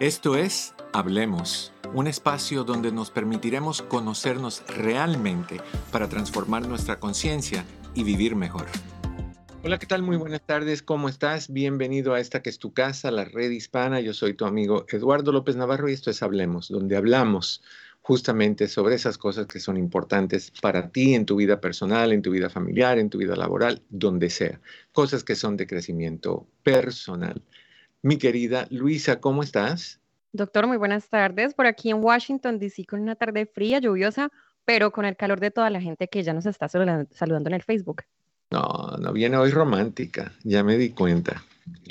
Esto es Hablemos, un espacio donde nos permitiremos conocernos realmente para transformar nuestra conciencia y vivir mejor. Hola, ¿qué tal? Muy buenas tardes, ¿cómo estás? Bienvenido a esta que es tu casa, la red hispana. Yo soy tu amigo Eduardo López Navarro y esto es Hablemos, donde hablamos justamente sobre esas cosas que son importantes para ti en tu vida personal, en tu vida familiar, en tu vida laboral, donde sea. Cosas que son de crecimiento personal. Mi querida Luisa, ¿cómo estás? Doctor, muy buenas tardes. Por aquí en Washington, D.C., con una tarde fría, lluviosa, pero con el calor de toda la gente que ya nos está saludando en el Facebook. No, no viene hoy romántica, ya me di cuenta.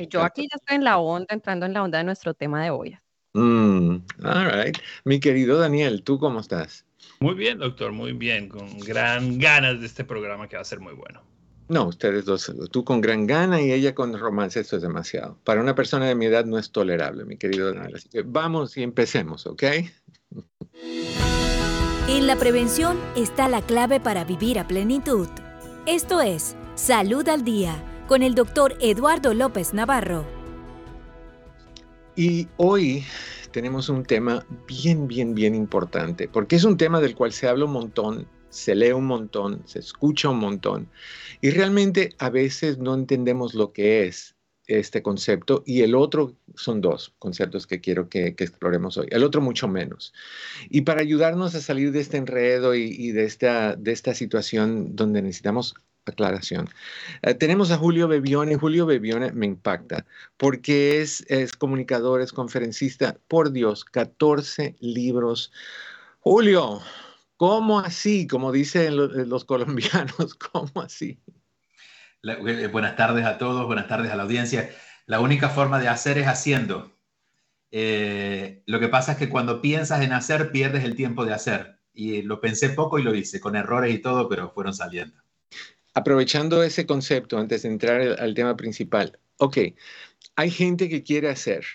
Yo aquí ya estoy en la onda, entrando en la onda de nuestro tema de hoy. Mm, all right. Mi querido Daniel, ¿tú cómo estás? Muy bien, doctor, muy bien, con gran ganas de este programa que va a ser muy bueno. No, ustedes dos, tú con gran gana y ella con romance, esto es demasiado. Para una persona de mi edad no es tolerable, mi querido Daniel. Así que vamos y empecemos, ¿ok? En la prevención está la clave para vivir a plenitud. Esto es Salud al Día con el doctor Eduardo López Navarro. Y hoy tenemos un tema bien, bien, bien importante, porque es un tema del cual se habla un montón, se lee un montón, se escucha un montón, y realmente a veces no entendemos lo que es este concepto y el otro son dos conceptos que quiero que, exploremos hoy, el otro mucho menos. Y para ayudarnos a salir de este enredo y, de, esta, de esta situación donde necesitamos aclaración. Eh, tenemos a Julio Bebione. Julio Bebione me impacta porque es, es comunicador, es conferencista. Por Dios, 14 libros. Julio, ¿cómo así? Como dicen los, colombianos, ¿cómo así? Eh, buenas tardes a todos, buenas tardes a la audiencia. La única forma de hacer es haciendo. Eh, lo que pasa es que cuando piensas en hacer, pierdes el tiempo de hacer. Y lo pensé poco y lo hice, con errores y todo, pero fueron saliendo aprovechando ese concepto antes de entrar al, tema principal, ok, hay gente que quiere hacer,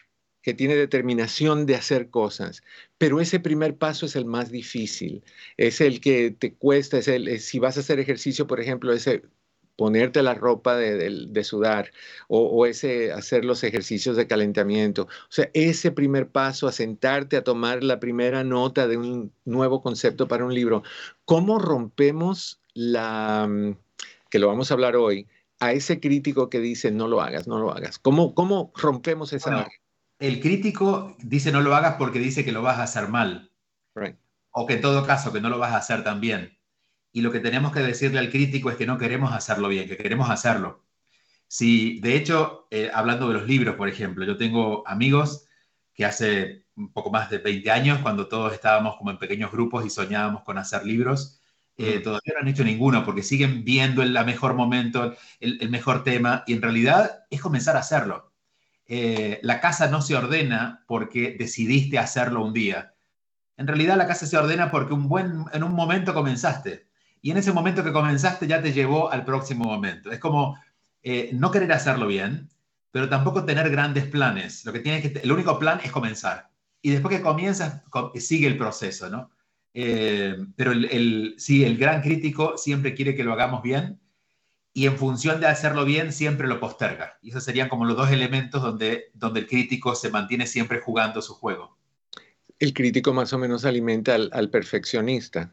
que tiene determinación de hacer cosas, pero ese primer paso es el más difícil, es el que te cuesta, es el, si vas a hacer ejercicio, por ejemplo, ese ponerte la ropa de, sudar o, o, ese hacer los ejercicios de calentamiento. O sea, ese primer paso a sentarte a tomar la primera nota de un nuevo concepto para un libro. ¿Cómo rompemos la, mm, que lo vamos a hablar hoy, a ese crítico que dice no lo hagas, no lo hagas? ¿Cómo, cómo rompemos esa El crítico dice no lo hagas porque dice que lo vas a hacer mal. O que en todo caso que no lo vas a hacer tan bien. Y lo que tenemos que decirle al crítico es que no queremos hacerlo bien, que queremos hacerlo. Si, de hecho, eh, hablando de los libros, por ejemplo, yo tengo amigos que hace un poco más de 20 años, cuando todos estábamos como en pequeños grupos y soñábamos con hacer libros, eh, todavía no han hecho ninguno porque siguen viendo el mejor momento, el, mejor tema, y en realidad es comenzar a hacerlo. Eh, la casa no se ordena porque decidiste hacerlo un día. En realidad la casa se ordena porque un buen, en un momento comenzaste. Y en ese momento que comenzaste ya te llevó al próximo momento. Es como eh, no querer hacerlo bien, pero tampoco tener grandes planes. Lo que tienes que, el único plan es comenzar. Y después que comienzas, sigue el proceso, ¿no? Eh, pero el, sí, el gran crítico siempre quiere que lo hagamos bien y en función de hacerlo bien siempre lo posterga. Y esos serían como los dos elementos donde, donde el crítico se mantiene siempre jugando su juego. El crítico más o menos alimenta al, perfeccionista.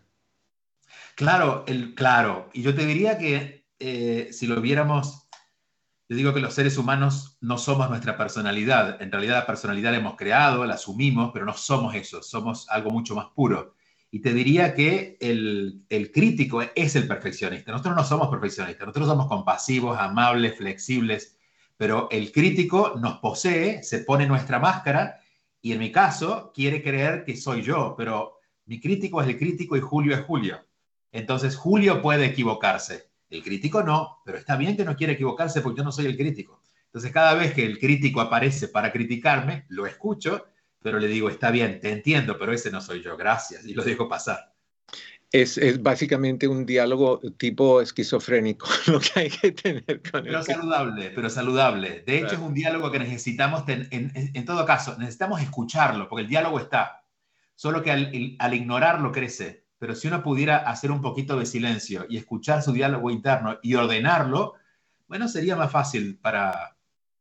Claro, el, claro. Y yo te diría que eh, si lo viéramos, yo digo que los seres humanos no somos nuestra personalidad. En realidad la personalidad la hemos creado, la asumimos, pero no somos eso, somos algo mucho más puro. Y te diría que el, crítico es el perfeccionista. Nosotros no somos perfeccionistas, nosotros somos compasivos, amables, flexibles, pero el crítico nos posee, se pone nuestra máscara y en mi caso quiere creer que soy yo, pero mi crítico es el crítico y Julio es Julio. Entonces Julio puede equivocarse, el crítico no, pero está bien que no quiere equivocarse porque yo no soy el crítico. Entonces cada vez que el crítico aparece para criticarme, lo escucho pero le digo, está bien, te entiendo, pero ese no soy yo, gracias, y lo dejo pasar. Es, es básicamente un diálogo tipo esquizofrénico, lo que hay que tener con Pero saludable, pero saludable. De hecho, es un diálogo que necesitamos, en, en, todo caso, necesitamos escucharlo, porque el diálogo está, solo que al, al ignorarlo crece. Pero si uno pudiera hacer un poquito de silencio y escuchar su diálogo interno y ordenarlo, bueno, sería más fácil para,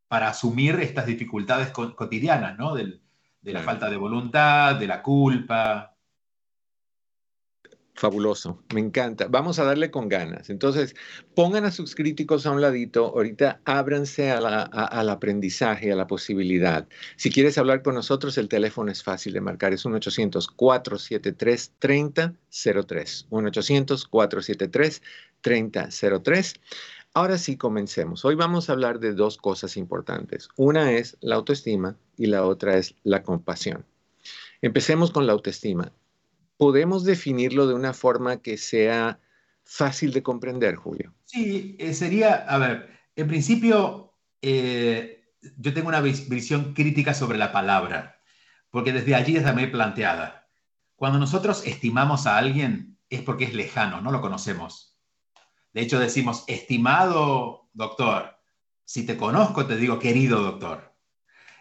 para asumir estas dificultades cotidianas, ¿no? Del, de la falta de voluntad, de la culpa. Fabuloso, me encanta. Vamos a darle con ganas. Entonces, pongan a sus críticos a un ladito, ahorita ábranse al aprendizaje, a la posibilidad. Si quieres hablar con nosotros, el teléfono es fácil de marcar, es 1-800-473-3003. 1-800-473-3003. Ahora sí, comencemos. Hoy vamos a hablar de dos cosas importantes. Una es la autoestima y la otra es la compasión. Empecemos con la autoestima. ¿Podemos definirlo de una forma que sea fácil de comprender, Julio? Sí, eh, sería, a ver, en principio, eh, yo tengo una visión crítica sobre la palabra, porque desde allí es también planteada. Cuando nosotros estimamos a alguien es porque es lejano, no lo conocemos de hecho, decimos, estimado doctor, si te conozco, te digo, querido doctor.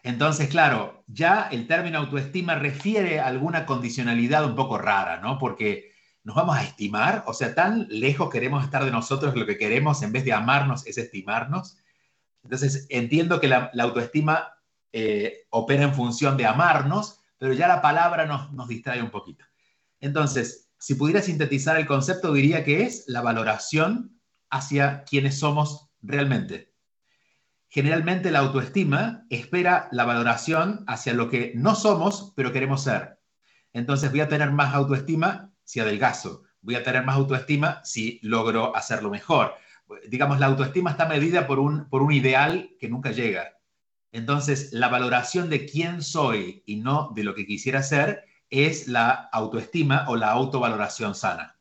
Entonces, claro, ya el término autoestima refiere a alguna condicionalidad un poco rara, ¿no? Porque nos vamos a estimar, o sea, tan lejos queremos estar de nosotros, lo que queremos en vez de amarnos es estimarnos. Entonces, entiendo que la, autoestima eh, opera en función de amarnos, pero ya la palabra nos, nos distrae un poquito. Entonces, si pudiera sintetizar el concepto, diría que es la valoración hacia quienes somos realmente. Generalmente la autoestima espera la valoración hacia lo que no somos, pero queremos ser. Entonces voy a tener más autoestima si adelgazo, voy a tener más autoestima si logro hacerlo mejor. Digamos, la autoestima está medida por un, por un ideal que nunca llega. Entonces, la valoración de quién soy y no de lo que quisiera ser es la autoestima o la autovaloración sana.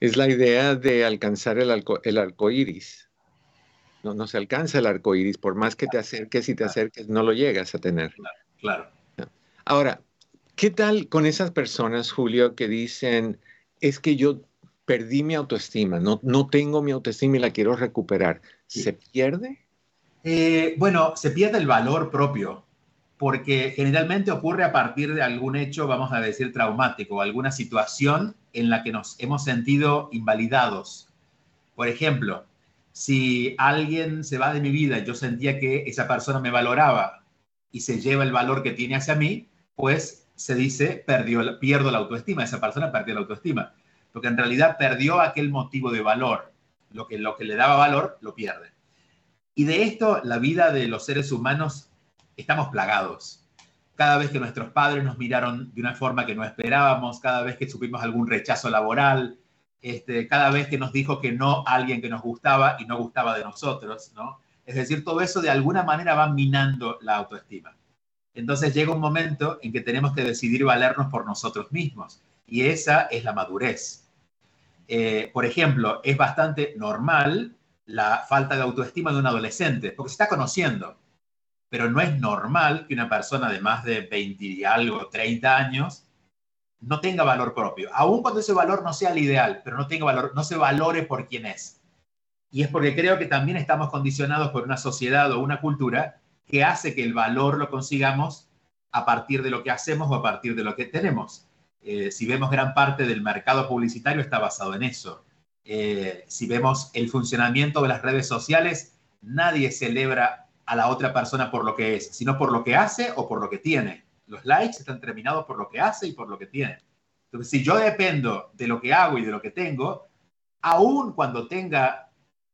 Es la idea de alcanzar el, arco, iris. No, no se alcanza el arco iris, por más que te acerques y te acerques, no lo llegas a tener. Claro. Ahora, ¿qué tal con esas personas, Julio, que dicen, es que yo perdí mi autoestima, no, no tengo mi autoestima y la quiero recuperar? ¿Se pierde? Eh, bueno, se pierde el valor propio porque generalmente ocurre a partir de algún hecho, vamos a decir, traumático, alguna situación en la que nos hemos sentido invalidados. Por ejemplo, si alguien se va de mi vida y yo sentía que esa persona me valoraba y se lleva el valor que tiene hacia mí, pues se dice, perdió, pierdo la autoestima, esa persona perdió la autoestima, porque en realidad perdió aquel motivo de valor, lo que, lo que le daba valor lo pierde. Y de esto la vida de los seres humanos estamos plagados. Cada vez que nuestros padres nos miraron de una forma que no esperábamos, cada vez que supimos algún rechazo laboral, este, cada vez que nos dijo que no alguien que nos gustaba y no gustaba de nosotros, ¿no? Es decir, todo eso de alguna manera va minando la autoestima. Entonces llega un momento en que tenemos que decidir valernos por nosotros mismos y esa es la madurez. Eh, por ejemplo, es bastante normal la falta de autoestima de un adolescente porque se está conociendo pero no es normal que una persona de más de 20 y algo, 30 años, no tenga valor propio, aun cuando ese valor no sea el ideal, pero no tenga valor, no se valore por quien es. Y es porque creo que también estamos condicionados por una sociedad o una cultura que hace que el valor lo consigamos a partir de lo que hacemos o a partir de lo que tenemos. Eh, si vemos gran parte del mercado publicitario está basado en eso. Eh, si vemos el funcionamiento de las redes sociales, nadie celebra a la otra persona por lo que es, sino por lo que hace o por lo que tiene. Los likes están terminados por lo que hace y por lo que tiene. Entonces, si yo dependo de lo que hago y de lo que tengo, aun cuando tenga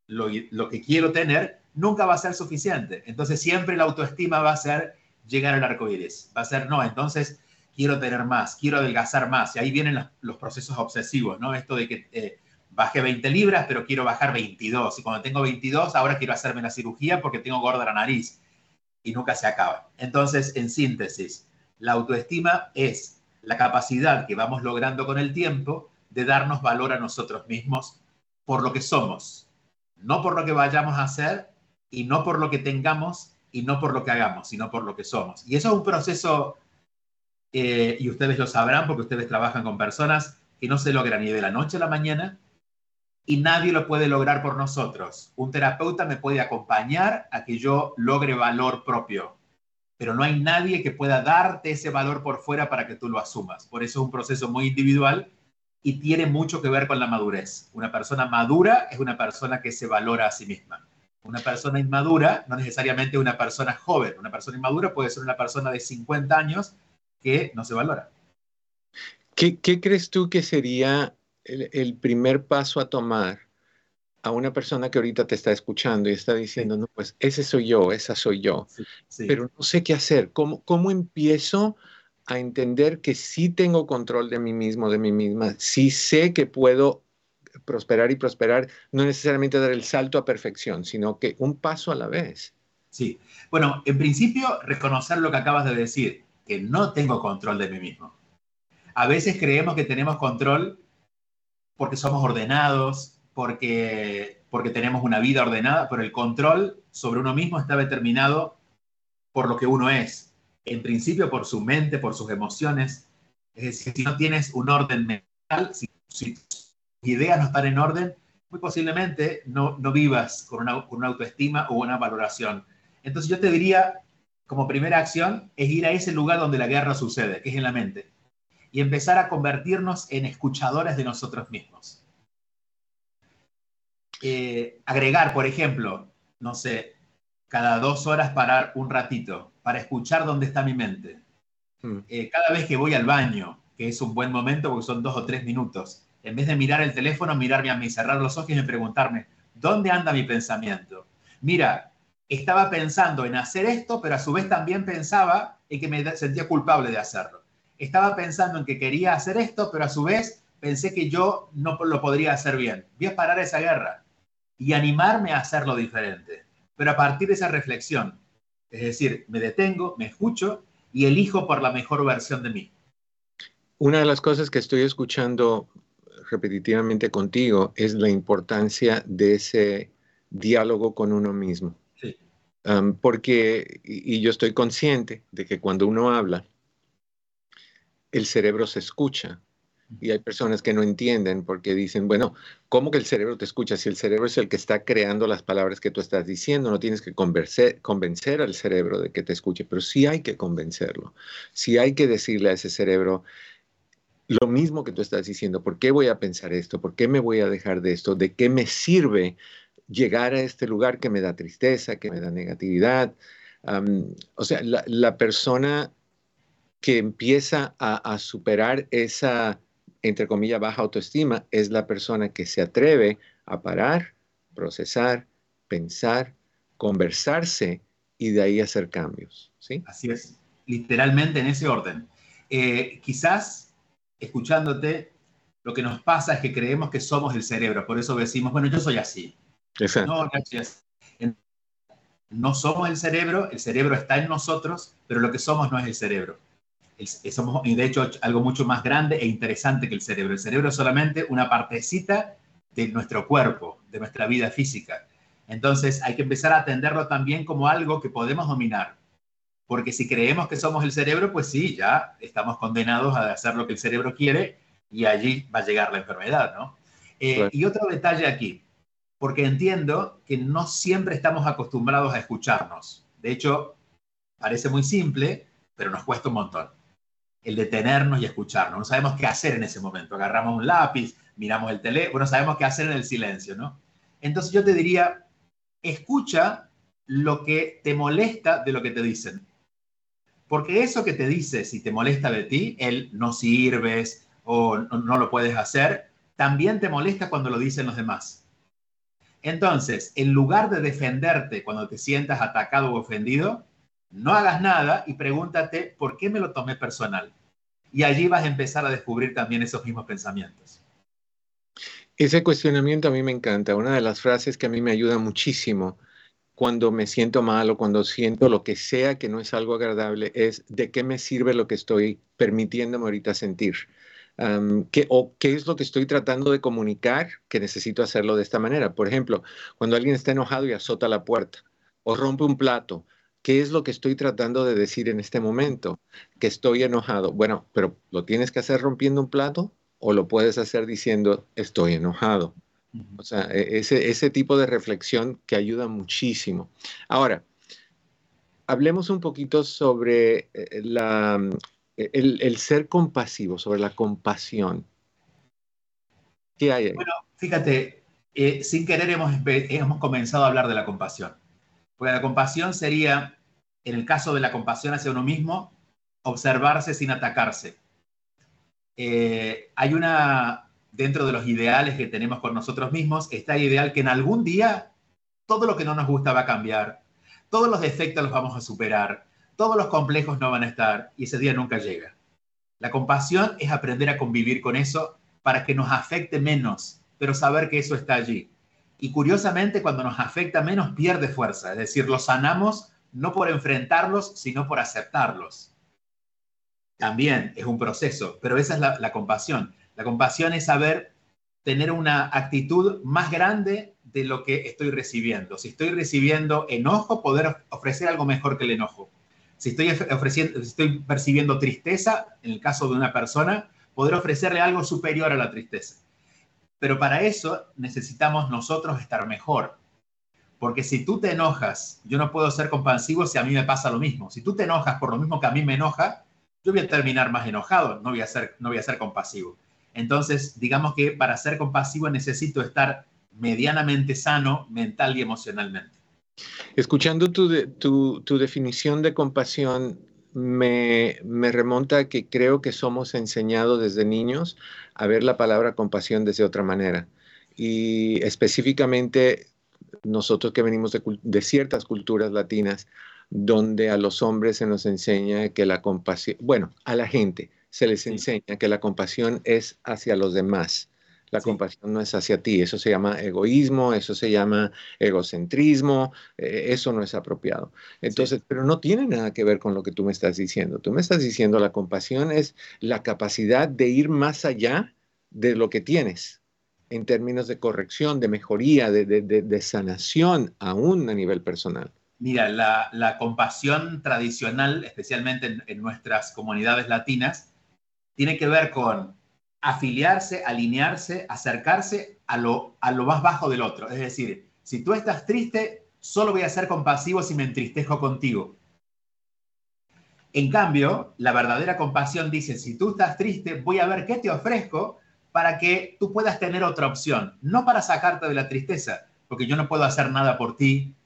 lo, que quiero tener, nunca va a ser suficiente. Entonces, siempre la autoestima va a ser llegar al arco iris. Va a ser, no, entonces quiero tener más, quiero adelgazar más. Y ahí vienen los, procesos obsesivos, ¿no? Esto de que eh, bajé 20 libras, pero quiero bajar 22. Y cuando tengo 22, ahora quiero hacerme la cirugía porque tengo gorda la nariz. Y nunca se acaba. Entonces, en síntesis, la autoestima es la capacidad que vamos logrando con el tiempo de darnos valor a nosotros mismos por lo que somos, no por lo que vayamos a hacer y no por lo que tengamos y no por lo que hagamos, sino por lo que somos. Y eso es un proceso, eh, y ustedes lo sabrán porque ustedes trabajan con personas que no se logra ni de la noche a la mañana, y nadie lo puede lograr por nosotros. Un terapeuta me puede acompañar a que yo logre valor propio, pero no hay nadie que pueda darte ese valor por fuera para que tú lo asumas. Por eso es un proceso muy individual y tiene mucho que ver con la madurez. Una persona madura es una persona que se valora a sí misma. Una persona inmadura no necesariamente una persona joven. Una persona inmadura puede ser una persona de 50 años que no se valora. ¿Qué, crees tú que sería el, primer paso a tomar a una persona que ahorita te está escuchando y está diciendo, no, pues ese soy yo, esa soy yo, pero no sé qué hacer? ¿Cómo, ¿Cómo empiezo a entender que sí tengo control de mí mismo, de mí misma? Sí sé que puedo prosperar y prosperar, no necesariamente dar el salto a perfección, sino que un paso a la vez. Sí, bueno, en principio reconocer lo que acabas de decir, que no tengo control de mí mismo. A veces creemos que tenemos control porque somos ordenados, porque, porque tenemos una vida ordenada, pero el control sobre uno mismo está determinado por lo que uno es. En principio por su mente, por sus emociones. Es decir, si no tienes un orden mental, si, si ideas no están en orden, muy posiblemente no, no vivas con una, con una autoestima o una valoración. Entonces yo te diría, como primera acción, es ir a ese lugar donde la guerra sucede, que es en la mente, y empezar a convertirnos en escuchadores de nosotros mismos. Eh, agregar, por ejemplo, no sé, cada dos horas parar un ratito para escuchar dónde está mi mente. Hmm. Eh, cada vez que voy al baño, que es un buen momento porque son dos o tres minutos, en vez de mirar el teléfono, mirarme a mí, cerrar los ojos y preguntarme, ¿dónde anda mi pensamiento? Mira, estaba pensando en hacer esto, pero a su vez también pensaba en que me sentía culpable de hacerlo. Estaba pensando en que quería hacer esto, pero a su vez pensé que yo no lo podría hacer bien. Voy a parar esa guerra y animarme a hacerlo diferente. Pero a partir de esa reflexión, es decir, me detengo, me escucho y elijo por la mejor versión de mí. Una de las cosas que estoy escuchando repetitivamente contigo es la importancia de ese diálogo con uno mismo. porque, y, yo estoy consciente de que cuando uno habla, el cerebro se escucha. Y hay personas que no entienden porque dicen, bueno, ¿cómo que el cerebro te escucha? Si el cerebro es el que está creando las palabras que tú estás diciendo, no tienes que convencer, convencer al cerebro de que te escuche, pero sí hay que convencerlo. Sí hay que decirle a ese cerebro, lo mismo que tú estás diciendo, ¿por qué voy a pensar esto? ¿Por qué me voy a dejar de esto? ¿De qué me sirve llegar a este lugar que me da tristeza, que me da negatividad? o sea, la, persona que empieza a, superar esa, entre comillas, baja autoestima es la persona que se atreve a parar, procesar, pensar, conversarse y de ahí hacer cambios. ¿sí? Así es, literalmente en ese orden. Eh, quizás escuchándote, lo que nos pasa es que creemos que somos el cerebro, por eso decimos, bueno, yo soy así. No, no somos el cerebro, el cerebro está en nosotros, pero lo que somos no es el cerebro. Somos, y de hecho, algo mucho más grande e interesante que el cerebro. El cerebro es solamente una partecita de nuestro cuerpo, de nuestra vida física. Entonces hay que empezar a atenderlo también como algo que podemos dominar. Porque si creemos que somos el cerebro, pues sí, ya estamos condenados a hacer lo que el cerebro quiere y allí va a llegar la enfermedad, ¿no? Eh, y otro detalle aquí, porque entiendo que no siempre estamos acostumbrados a escucharnos. De hecho, parece muy simple, pero nos cuesta un montón. El detenernos y escucharnos. No sabemos qué hacer en ese momento. Agarramos un lápiz, miramos el teléfono, no sabemos qué hacer en el silencio, ¿no? Entonces yo te diría, escucha lo que te molesta de lo que te dicen. Porque eso que te dice, si te molesta de ti, el no sirves o no, lo puedes hacer, también te molesta cuando lo dicen los demás. Entonces, en lugar de defenderte cuando te sientas atacado o ofendido, no hagas nada y pregúntate por qué me lo tomé personal. Y allí vas a empezar a descubrir también esos mismos pensamientos. Ese cuestionamiento a mí me encanta. Una de las frases que a mí me ayuda muchísimo cuando me siento mal o cuando siento lo que sea que no es algo agradable, es de qué me sirve lo que estoy permitiéndome ahorita sentir. ¿qué, o qué es lo que estoy tratando de comunicar que necesito hacerlo de esta manera. Por ejemplo, cuando alguien está enojado y azota la puerta o rompe un plato, ¿qué es lo que estoy tratando de decir en este momento? Que estoy enojado. Bueno, pero ¿lo tienes que hacer rompiendo un plato o lo puedes hacer diciendo estoy enojado? O sea, e, ese, ese tipo de reflexión que ayuda muchísimo. Ahora, hablemos un poquito sobre eh, la, e, el, ser compasivo, sobre la compasión. ¿Qué hay ahí? Bueno, fíjate, eh, sin querer hemos, hemos comenzado a hablar de la compasión. Porque la compasión sería, en el caso de la compasión hacia uno mismo, observarse sin atacarse. Eh, hay una, dentro de los ideales que tenemos con nosotros mismos, está el ideal que en algún día todo lo que no nos gusta va a cambiar, todos los defectos los vamos a superar, todos los complejos no van a estar y ese día nunca llega. La compasión es aprender a convivir con eso para que nos afecte menos, pero saber que eso está allí. Y curiosamente, cuando nos afecta menos, pierde fuerza. Es decir, lo sanamos no por enfrentarlos, sino por aceptarlos. También es un proceso, pero esa es la, compasión. La compasión es saber tener una actitud más grande de lo que estoy recibiendo. Si estoy recibiendo enojo, poder ofrecer algo mejor que el enojo. Si estoy, ofreciendo, si estoy percibiendo tristeza, en el caso de una persona, poder ofrecerle algo superior a la tristeza. Pero para eso necesitamos nosotros estar mejor. Porque si tú te enojas, yo no puedo ser compasivo si a mí me pasa lo mismo. Si tú te enojas por lo mismo que a mí me enoja, yo voy a terminar más enojado, no voy a ser, no voy a ser compasivo. Entonces, digamos que para ser compasivo necesito estar medianamente sano mental y emocionalmente. Escuchando tu, tu, definición de compasión, me, me, remonta a que creo que somos enseñados desde niños a ver la palabra compasión desde otra manera. Y específicamente nosotros que venimos de, de ciertas culturas latinas, donde a los hombres se nos enseña que la compasión, bueno, a la gente se les enseña que la compasión es hacia los demás. La compasión no es hacia ti, eso se llama egoísmo, eso se llama egocentrismo, eh, eso no es apropiado. Entonces, pero no tiene nada que ver con lo que tú me estás diciendo. Tú me estás diciendo la compasión es la capacidad de ir más allá de lo que tienes en términos de corrección, de mejoría, de, sanación, aún a nivel personal. Mira, la, compasión tradicional, especialmente en nuestras comunidades latinas, tiene que ver con afiliarse, alinearse, acercarse a lo, a lo más bajo del otro. Es decir, si tú estás triste, solo voy a ser compasivo si me entristejo contigo. En cambio, la verdadera compasión dice, si tú estás triste, voy a ver qué te ofrezco para que tú puedas tener otra opción, no para sacarte de la tristeza, porque yo no puedo hacer nada por ti,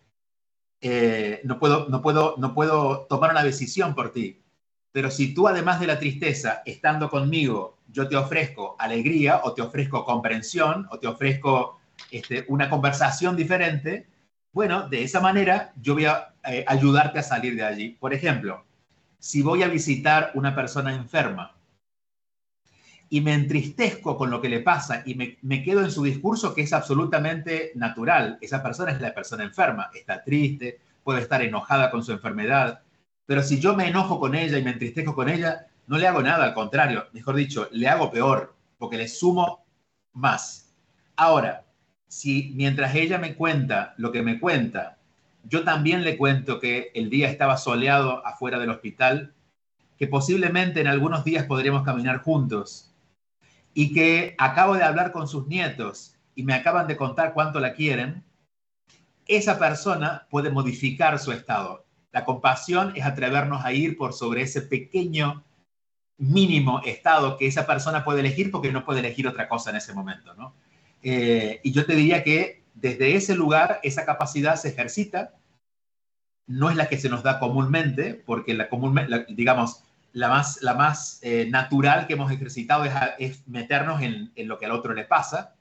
eh, no, puedo, no, puedo, no puedo tomar una decisión por ti, pero si tú además de la tristeza, estando conmigo, yo te ofrezco alegría o te ofrezco comprensión o te ofrezco este, una conversación diferente, bueno, de esa manera yo voy a eh, ayudarte a salir de allí. Por ejemplo, si voy a visitar una persona enferma y me entristezco con lo que le pasa y me, me, quedo en su discurso que es absolutamente natural, esa persona es la persona enferma, está triste, puede estar enojada con su enfermedad, pero si yo me enojo con ella y me entristezco con ella, no le hago nada, al contrario, mejor dicho, le hago peor, porque le sumo más. Ahora, si mientras ella me cuenta lo que me cuenta, yo también le cuento que el día estaba soleado afuera del hospital, que posiblemente en algunos días podremos caminar juntos y que acabo de hablar con sus nietos y me acaban de contar cuánto la quieren, esa persona puede modificar su estado. La compasión es atrevernos a ir por sobre ese pequeño mínimo estado que esa persona puede elegir porque no puede elegir otra cosa en ese momento, ¿no? Eh, y yo te diría que desde ese lugar esa capacidad se ejercita, no es la que se nos da comúnmente, porque la común, digamos, la más, la más eh, natural que hemos ejercitado es, meternos en, lo que al otro le pasa,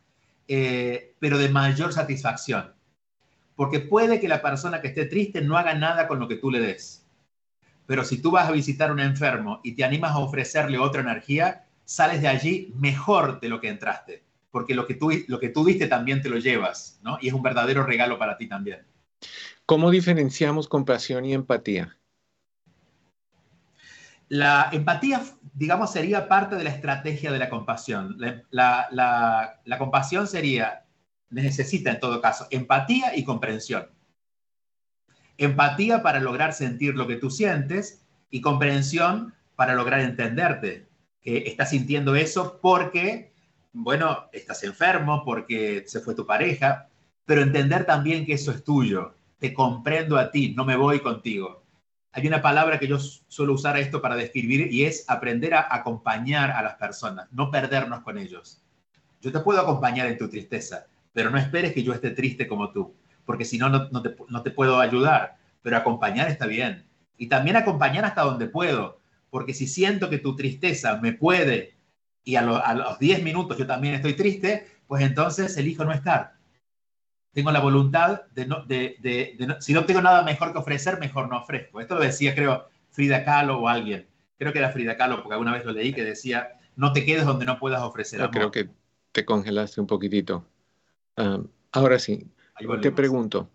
eh, pero de mayor satisfacción. Porque puede que la persona que esté triste no haga nada con lo que tú le des. Pero si tú vas a visitar a un enfermo y te animas a ofrecerle otra energía, sales de allí mejor de lo que entraste. Porque lo que tú, lo que tú diste también te lo llevas, ¿no? Y es un verdadero regalo para ti también. ¿Cómo diferenciamos compasión y empatía? La empatía, digamos, sería parte de la estrategia de la compasión. La, la compasión sería necesita en todo caso empatía y comprensión. Empatía para lograr sentir lo que tú sientes y comprensión para lograr entenderte, que estás sintiendo eso porque, bueno, estás enfermo, porque se fue tu pareja, pero entender también que eso es tuyo. Te comprendo a ti, no me voy contigo. Hay una palabra que yo suelo usar esto para describir y es aprender a acompañar a las personas, no perdernos con ellos. Yo te puedo acompañar en tu tristeza, pero no esperes que yo esté triste como tú, porque si no, no te, puedo ayudar, pero acompañar está bien. Y también acompañar hasta donde puedo, porque si siento que tu tristeza me puede y a, los 10 minutos yo también estoy triste, pues entonces elijo no estar. Tengo la voluntad de no, de, de, si no tengo nada mejor que ofrecer, mejor no ofrezco. Esto lo decía, creo, Frida Kahlo o alguien. Creo que era Frida Kahlo, porque alguna vez lo leí, que decía, no te quedes donde no puedas ofrecer Yo Creo que te congelaste un poquitito. ahora sí, te pregunto.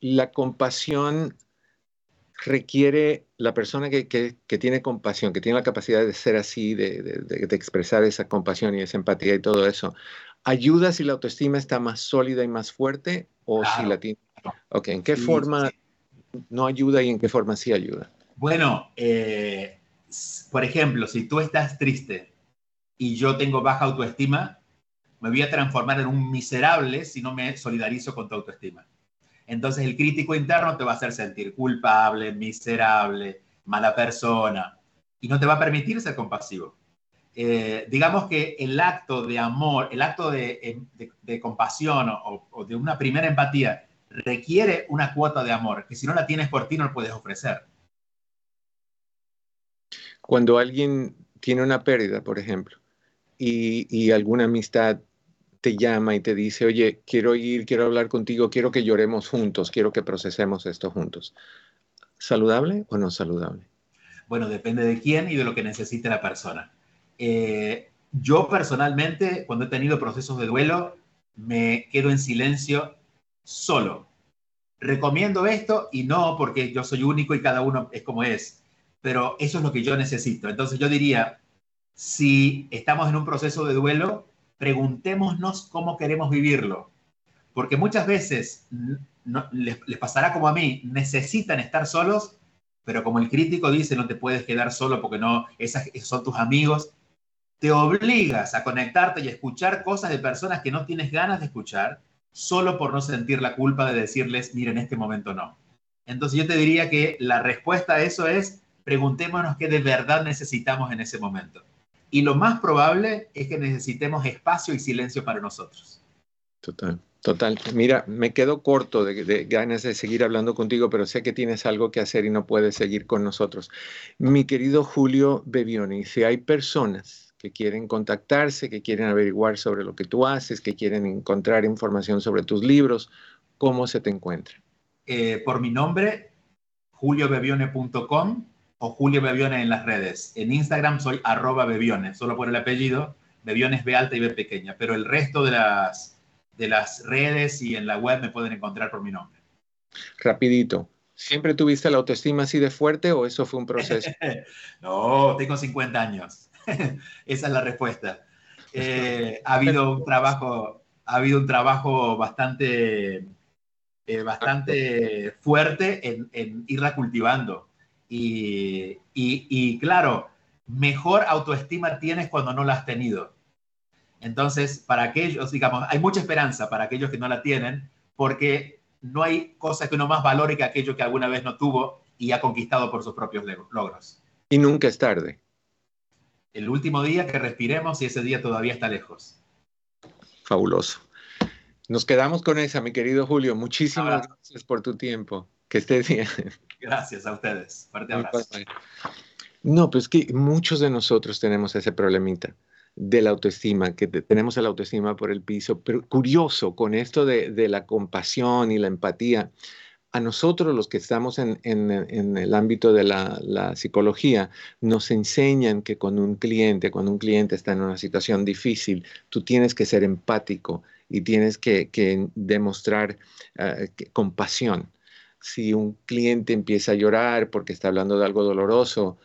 la compasión requiere la persona que, tiene compasión, que tiene la capacidad de ser así, de, expresar esa compasión y esa empatía y todo eso, ¿ayuda si la autoestima está más sólida y más fuerte o si la tiene? Ok, ¿en qué forma no ayuda y en qué forma sí ayuda? Bueno, eh, por ejemplo, si tú estás triste y yo tengo baja autoestima, me voy a transformar en un miserable si no me solidarizo con tu autoestima. Entonces el crítico interno te va a hacer sentir culpable, miserable, mala persona y no te va a permitir ser compasivo. Eh, digamos que el acto de amor, el acto de, compasión o, de una primera empatía requiere una cuota de amor que si no la tienes por ti no la puedes ofrecer. Cuando alguien tiene una pérdida, por ejemplo, y alguna amistad te llama y te dice, oye, quiero ir, quiero hablar contigo, quiero que lloremos juntos, quiero que procesemos esto juntos. ¿Saludable o no saludable? Bueno, depende de quién y de lo que necesite la persona. Eh, yo personalmente, cuando he tenido procesos de duelo, me quedo en silencio solo. Recomiendo esto y no porque yo soy único y cada uno es como es, pero eso es lo que yo necesito. Entonces yo diría, si estamos en un proceso de duelo, preguntémonos cómo queremos vivirlo. Porque muchas veces les, pasará como a mí, necesitan estar solos, pero como el crítico dice, no te puedes quedar solo porque no, esas, esos son tus amigos, te obligas a conectarte y escuchar cosas de personas que no tienes ganas de escuchar, solo por no sentir la culpa de decirles, mira, en este momento no. Entonces yo te diría que la respuesta a eso es, preguntémonos qué de verdad necesitamos en ese momento y lo más probable es que necesitemos espacio y silencio para nosotros. Total, total. Mira, me quedo corto de, ganas de seguir hablando contigo, pero sé que tienes algo que hacer y no puedes seguir con nosotros. Mi querido Julio Bebioni, si hay personas que quieren contactarse, que quieren averiguar sobre lo que tú haces, que quieren encontrar información sobre tus libros, ¿cómo se te encuentra? Eh, por mi nombre, juliobebione.com o Julio Bebione en las redes. En Instagram soy arroba Bebione, solo por el apellido. Bebione es B alta y B pequeña, pero el resto de las, de las redes y en la web me pueden encontrar por mi nombre. Rapidito. ¿Siempre tuviste la autoestima así de fuerte o eso fue un proceso? no, tengo 50 años. Esa es la respuesta. Eh, ha habido un trabajo, ha habido un trabajo bastante, eh, bastante fuerte en, en irla cultivando y, claro, mejor autoestima tienes cuando no la has tenido. Entonces, para aquellos, digamos, hay mucha esperanza para aquellos que no la tienen, porque no hay cosa que uno más valore que aquello que alguna vez no tuvo y ha conquistado por sus propios logros. Y nunca es tarde. El último día que respiremos y ese día todavía está lejos. Fabuloso. Nos quedamos con esa, mi querido Julio. Muchísimas gracias por tu tiempo. Que estés bien. Gracias a ustedes. Fuerte abrazo. No, pues que muchos de nosotros tenemos ese problemita de la autoestima, que tenemos la autoestima por el piso, pero curioso con esto de, la compasión y la empatía. A nosotros los que estamos en, el ámbito de la, psicología, nos enseñan que con un cliente, cuando un cliente está en una situación difícil, tú tienes que ser empático y tienes que, demostrar eh, compasión si un cliente empieza a llorar porque está hablando de algo doloroso,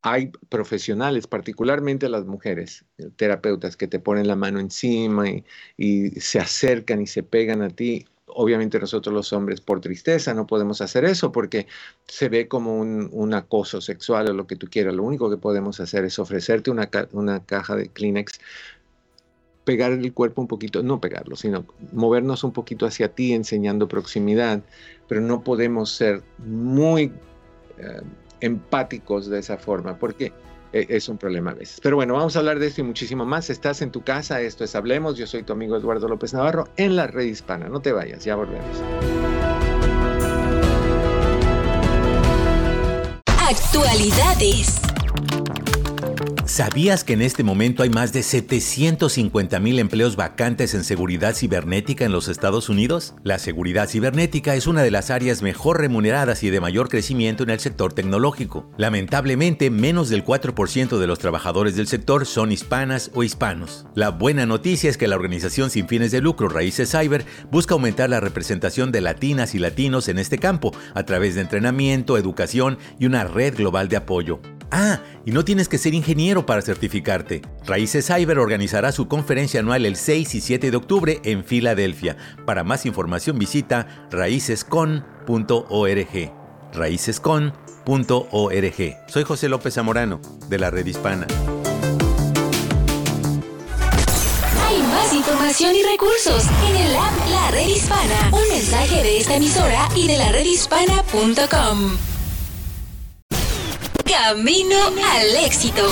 hay profesionales, particularmente las mujeres, terapeutas, que te ponen la mano encima y, se acercan y se pegan a ti. Obviamente nosotros los hombres por tristeza no podemos hacer eso porque se ve como un, acoso sexual o lo que tú quieras. Lo único que podemos hacer es ofrecerte una, una caja de Kleenex pegar el cuerpo un poquito, no pegarlo, sino movernos un poquito hacia ti enseñando proximidad, pero no podemos ser muy eh, empáticos de esa forma, porque es un problema a veces. Pero bueno, vamos a hablar de esto y muchísimo más. Estás en tu casa, esto es Hablemos. Yo soy tu amigo Eduardo López Navarro en la red hispana. No te vayas, ya volvemos. Actualidades. ¿Sabías que en este momento hay más de 750 mil empleos vacantes en seguridad cibernética en los Estados Unidos? La seguridad cibernética es una de las áreas mejor remuneradas y de mayor crecimiento en el sector tecnológico. Lamentablemente, menos del 4% de los trabajadores del sector son hispanas o hispanos. La buena noticia es que la organización sin fines de lucro Raíces Cyber busca aumentar la representación de latinas y latinos en este campo a través de entrenamiento, educación y una red global de apoyo. Ah, y no tienes que ser ingeniero para certificarte. Raíces Cyber organizará su conferencia anual el 6 y 7 de octubre en Filadelfia. Para más información visita raícescon.org. raícescon.org. Soy José López Zamorano, de la Red Hispana. Hay más información y recursos en el app La Red Hispana. Un mensaje de esta emisora y de la redhispana.com. Camino al éxito.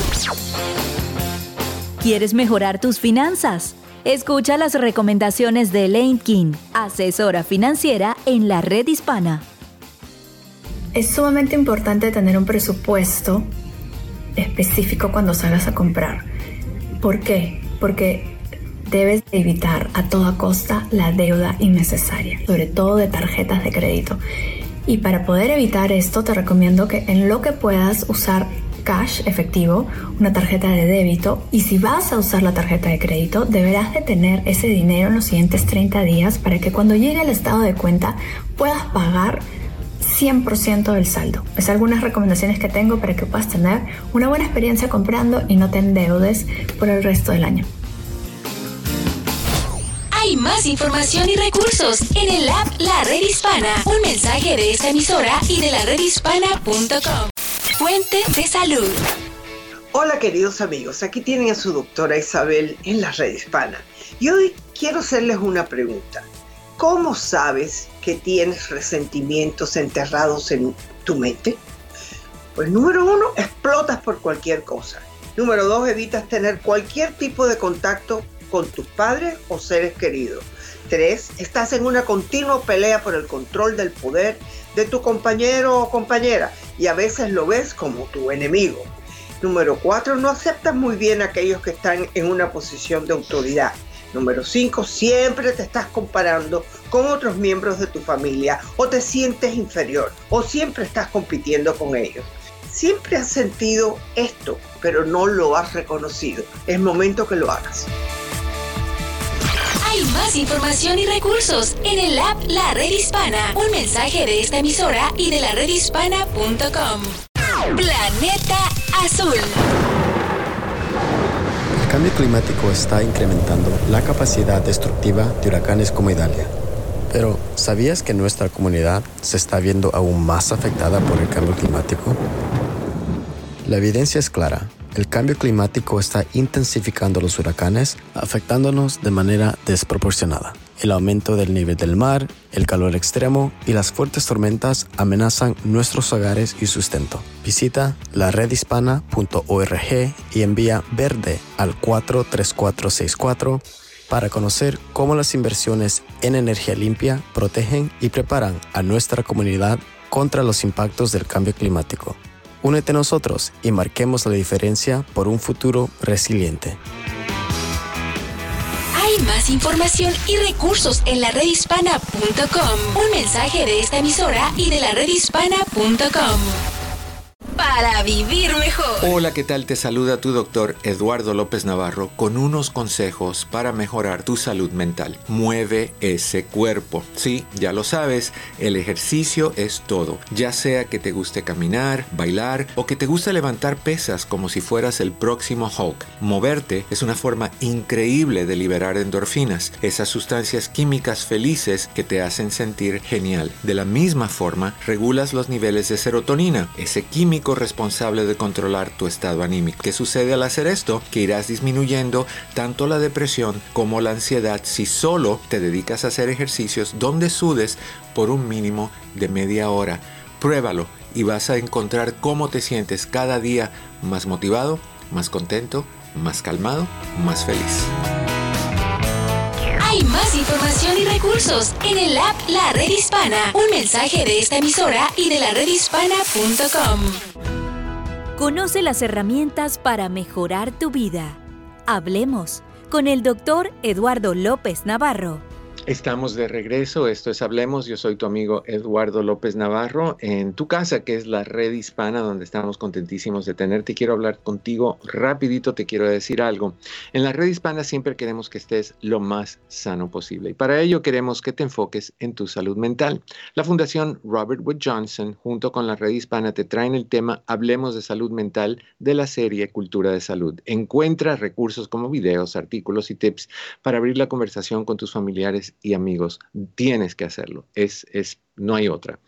¿Quieres mejorar tus finanzas? Escucha las recomendaciones de Elaine King, asesora financiera en la red hispana. Es sumamente importante tener un presupuesto específico cuando salgas a comprar. ¿Por qué? Porque debes evitar a toda costa la deuda innecesaria, sobre todo de tarjetas de crédito. Y para poder evitar esto, te recomiendo que en lo que puedas usar cash efectivo, una tarjeta de débito y si vas a usar la tarjeta de crédito, deberás de tener ese dinero en los siguientes 30 días para que cuando llegue el estado de cuenta puedas pagar 100% del saldo. Es algunas recomendaciones que tengo para que puedas tener una buena experiencia comprando y no te endeudes por el resto del año. Hay más información y recursos en el app La Red Hispana. Un mensaje de esta emisora y de la redhispana.com. Fuente de salud. Hola queridos amigos, aquí tienen a su doctora Isabel en la Red Hispana. Y hoy quiero hacerles una pregunta. ¿Cómo sabes que tienes resentimientos enterrados en tu mente? Pues número uno, explotas por cualquier cosa. Número dos, evitas tener cualquier tipo de contacto con tus padres o seres queridos. Tres, estás en una continua pelea por el control del poder de tu compañero o compañera y a veces lo ves como tu enemigo. Número cuatro, no aceptas muy bien a aquellos que están en una posición de autoridad. Número cinco, siempre te estás comparando con otros miembros de tu familia o te sientes inferior o siempre estás compitiendo con ellos. Siempre has sentido esto, pero no lo has reconocido. Es momento que lo hagas. Hay más información y recursos en el app La Red Hispana. Un mensaje de esta emisora y de la redhispana.com. Planeta Azul. El cambio climático está incrementando la capacidad destructiva de huracanes como Idalia. Pero, ¿sabías que nuestra comunidad se está viendo aún más afectada por el cambio climático? La evidencia es clara el cambio climático está intensificando los huracanes, afectándonos de manera desproporcionada. El aumento del nivel del mar, el calor extremo y las fuertes tormentas amenazan nuestros hogares y sustento. Visita la redhispana.org y envía verde al 43464 para conocer cómo las inversiones en energía limpia protegen y preparan a nuestra comunidad contra los impactos del cambio climático. Únete a nosotros y marquemos la diferencia por un futuro resiliente. Hay más información y recursos en la redhispana.com. Un mensaje de esta emisora y de la redhispana.com para vivir mejor. Hola, ¿qué tal? Te saluda tu doctor Eduardo López Navarro con unos consejos para mejorar tu salud mental. Mueve ese cuerpo. Sí, ya lo sabes, el ejercicio es todo. Ya sea que te guste caminar, bailar o que te guste levantar pesas como si fueras el próximo Hulk. Moverte es una forma increíble de liberar endorfinas, esas sustancias químicas felices que te hacen sentir genial. De la misma forma, regulas los niveles de serotonina, ese químico responsable de controlar tu estado anímico. ¿Qué sucede al hacer esto? Que irás disminuyendo tanto la depresión como la ansiedad si solo te dedicas a hacer ejercicios donde sudes por un mínimo de media hora. Pruébalo y vas a encontrar cómo te sientes cada día más motivado, más contento, más calmado, más feliz. Hay más información y recursos en el app La Red Hispana. Un mensaje de esta emisora y de la redhispana.com. Conoce las herramientas para mejorar tu vida. Hablemos con el doctor Eduardo López Navarro. Estamos de regreso, esto es Hablemos, yo soy tu amigo Eduardo López Navarro en tu casa que es la red hispana donde estamos contentísimos de tenerte. Quiero hablar contigo rapidito, te quiero decir algo. En la red hispana siempre queremos que estés lo más sano posible y para ello queremos que te enfoques en tu salud mental. La Fundación Robert Wood Johnson junto con la red hispana te traen el tema Hablemos de salud mental de la serie Cultura de Salud. Encuentra recursos como videos, artículos y tips para abrir la conversación con tus familiares y amigos, tienes que hacerlo. Es, es, no hay otra.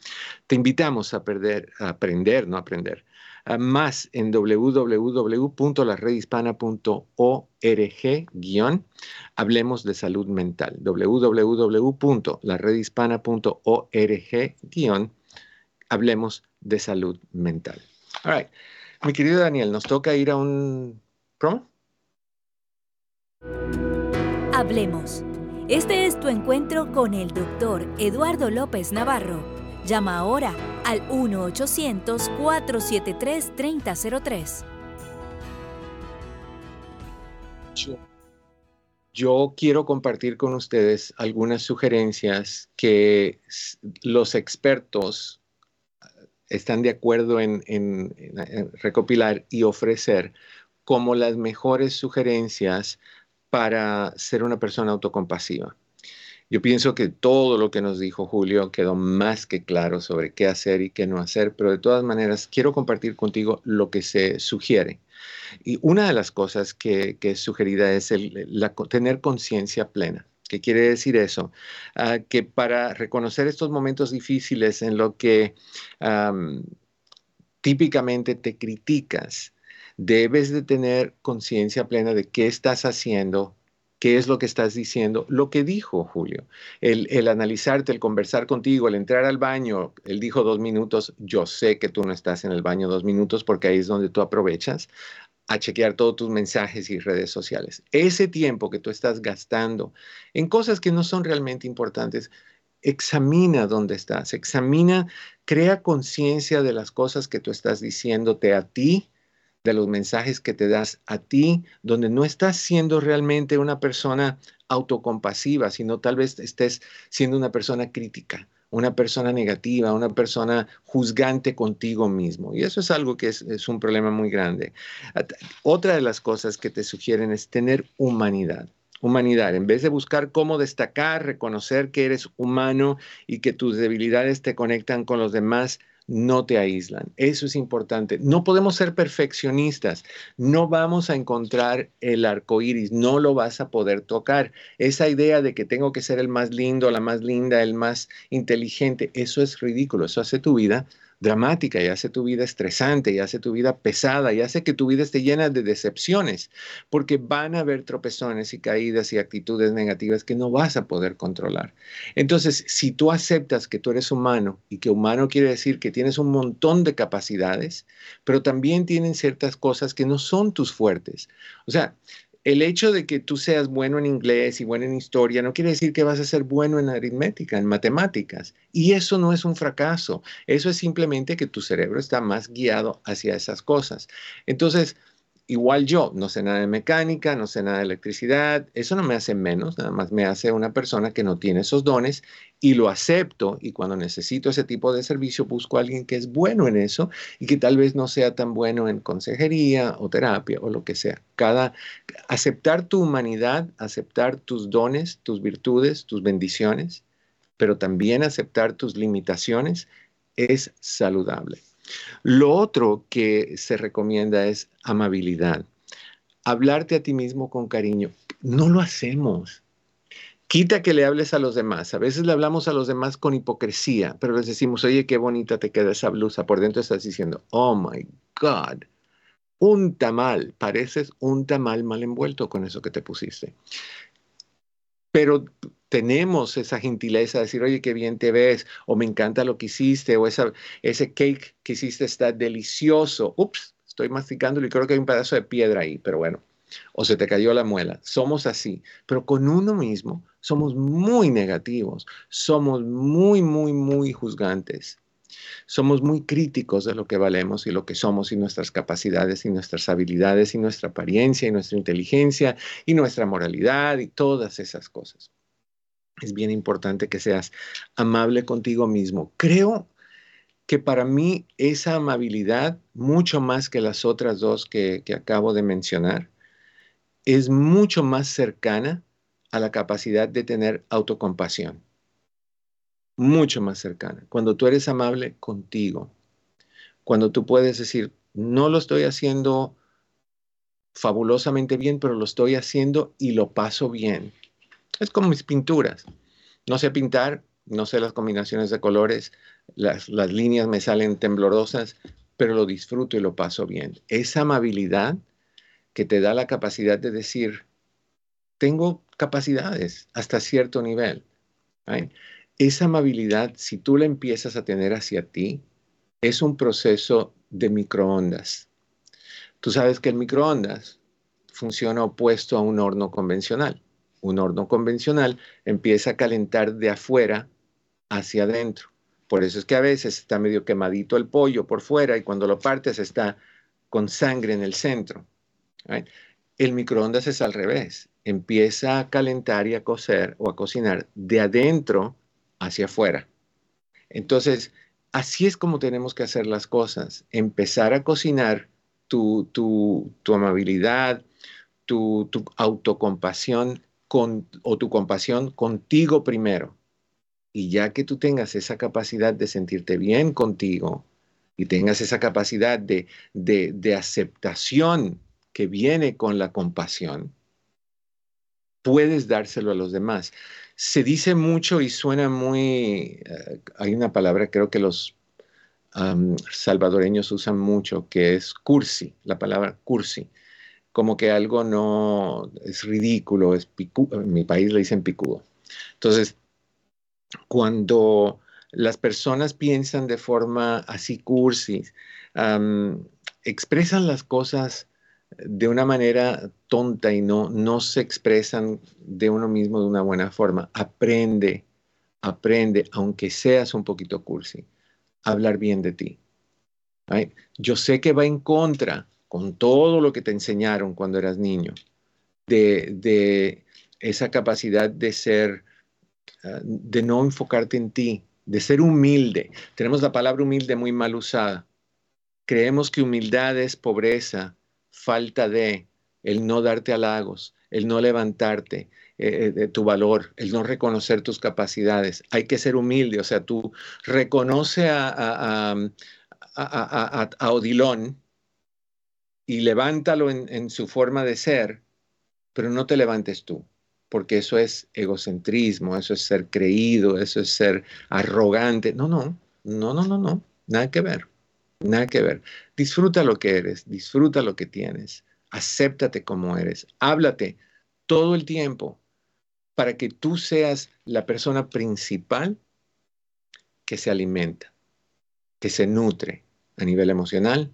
Te invitamos a, perder, a aprender, no aprender, más en www.laredhispana.org hablemos de salud mental. www.laredhispana.org hablemos de salud mental. All right. Mi querido Daniel, nos toca ir a un promo. Hablemos este es tu encuentro con el doctor Eduardo López Navarro. Llama ahora al 1-800-473-3003. Yo quiero compartir con ustedes algunas sugerencias que los expertos están de acuerdo en, en recopilar y ofrecer como las mejores sugerencias para ser una persona autocompasiva. Yo pienso que todo lo que nos dijo Julio quedó más que claro sobre qué hacer y qué no hacer, pero de todas maneras quiero compartir contigo lo que se sugiere. Y una de las cosas que, es sugerida es el, tener conciencia plena. ¿Qué quiere decir eso? Ah, que para reconocer estos momentos difíciles en lo que típicamente te criticas, debes de tener conciencia plena de qué estás haciendo, qué es lo que estás diciendo, lo que dijo Julio, el, el, analizarte, el conversar contigo, el entrar al baño, él dijo dos minutos, yo sé que tú no estás en el baño dos minutos porque ahí es donde tú aprovechas a chequear todos tus mensajes y redes sociales. Ese tiempo que tú estás gastando en cosas que no son realmente importantes, examina dónde estás, examina, crea conciencia de las cosas que tú estás diciéndote a ti, de los mensajes que te das a ti, donde no estás siendo realmente una persona autocompasiva, sino tal vez estés siendo una persona crítica, una persona negativa, una persona juzgante contigo mismo. Y eso es algo que es, es un problema muy grande. Otra de las cosas que te sugieren es tener humanidad humanidad, en vez de buscar cómo destacar, reconocer que eres humano y que tus debilidades te conectan con los demás, no te aíslan. Eso es importante. No podemos ser perfeccionistas. No vamos a encontrar el arco iris. No lo vas a poder tocar. Esa idea de que tengo que ser el más lindo, la más linda, el más inteligente, eso es ridículo. Eso hace tu vida dramática y hace tu vida estresante y hace tu vida pesada y hace que tu vida esté llena de decepciones, porque van a haber tropezones y caídas y actitudes negativas que no vas a poder controlar. Entonces, si tú aceptas que tú eres humano y que humano quiere decir que tienes un montón de capacidades, pero también tienen ciertas cosas que no son tus fuertes. O sea, el hecho de que tú seas bueno en inglés y bueno en historia no quiere decir que vas a ser bueno en aritmética, en matemáticas. Y eso no es un fracaso. Eso es simplemente que tu cerebro está más guiado hacia esas cosas. Entonces, igual yo, no sé nada de mecánica, no sé nada de electricidad, eso no me hace menos, nada más me hace una persona que no tiene esos dones y lo acepto y cuando necesito ese tipo de servicio busco a alguien que es bueno en eso y que tal vez no sea tan bueno en consejería o terapia o lo que sea. Cada aceptar tu humanidad, aceptar tus dones, tus virtudes, tus bendiciones, pero también aceptar tus limitaciones es saludable. Lo otro que se recomienda es amabilidad. Hablarte a ti mismo con cariño. No lo hacemos. Quita que le hables a los demás. A veces le hablamos a los demás con hipocresía, pero les decimos, oye, qué bonita te queda esa blusa. Por dentro estás diciendo, oh my God, un tamal. Pareces un tamal mal envuelto con eso que te pusiste. Pero tenemos esa gentileza de decir, oye, qué bien te ves, o me encanta lo que hiciste, o esa, ese cake que hiciste está delicioso. Ups, estoy masticándolo y creo que hay un pedazo de piedra ahí, pero bueno, o se te cayó la muela. Somos así, pero con uno mismo somos muy negativos, somos muy, muy, muy juzgantes. Somos muy críticos de lo que valemos y lo que somos y nuestras capacidades y nuestras habilidades y nuestra apariencia y nuestra inteligencia y nuestra moralidad y todas esas cosas. Es bien importante que seas amable contigo mismo. Creo que para mí esa amabilidad, mucho más que las otras dos que, acabo de mencionar, es mucho más cercana a la capacidad de tener autocompasión. Mucho más cercana. Cuando tú eres amable contigo, cuando tú puedes decir, no lo estoy haciendo fabulosamente bien, pero lo estoy haciendo y lo paso bien. Es como mis pinturas. No sé pintar, no sé las combinaciones de colores, las, las líneas me salen temblorosas, pero lo disfruto y lo paso bien. Esa amabilidad que te da la capacidad de decir, tengo capacidades hasta cierto nivel. Esa amabilidad, si tú la empiezas a tener hacia ti, es un proceso de microondas. Tú sabes que el microondas funciona opuesto a un horno convencional. Un horno convencional empieza a calentar de afuera hacia adentro. Por eso es que a veces está medio quemadito el pollo por fuera y cuando lo partes está con sangre en el centro. El microondas es al revés. Empieza a calentar y a cocer o a cocinar de adentro hacia afuera. Entonces, así es como tenemos que hacer las cosas. Empezar a cocinar tu, tu, tu amabilidad, tu, tu autocompasión o tu compasión contigo primero. Y ya que tú tengas esa capacidad de sentirte bien contigo y tengas esa capacidad de, de, de aceptación que viene con la compasión, puedes dárselo a los demás. Se dice mucho y suena muy, eh, hay una palabra creo que los salvadoreños usan mucho, que es cursi, la palabra cursi, como que algo no es ridículo, es en mi país le dicen picudo. Entonces, cuando las personas piensan de forma así cursi, expresan las cosas de una manera tonta y no, no se expresan de uno mismo de una buena forma. Aprende, aprende, aunque seas un poquito cursi, a hablar bien de ti. Yo sé que va en contra con todo lo que te enseñaron cuando eras niño, de, esa capacidad de ser, ah, de no enfocarte en ti, de ser humilde. Tenemos la palabra humilde muy mal usada. Creemos que humildad es pobreza, falta de, el no darte halagos, el no levantarte eh, eh, de tu valor, el no reconocer tus capacidades. Hay que ser humilde, o sea, tú reconoce a, a, a, a Odilón y levántalo en, su forma de ser, pero no te levantes tú porque eso es egocentrismo, eso es ser creído, eso es ser arrogante. No, no, no, no, no, no, nada que ver. Nada que ver. Disfruta lo que eres, disfruta lo que tienes, acéptate como eres, háblate todo el tiempo para que tú seas la persona principal que se alimenta, que se nutre a nivel emocional,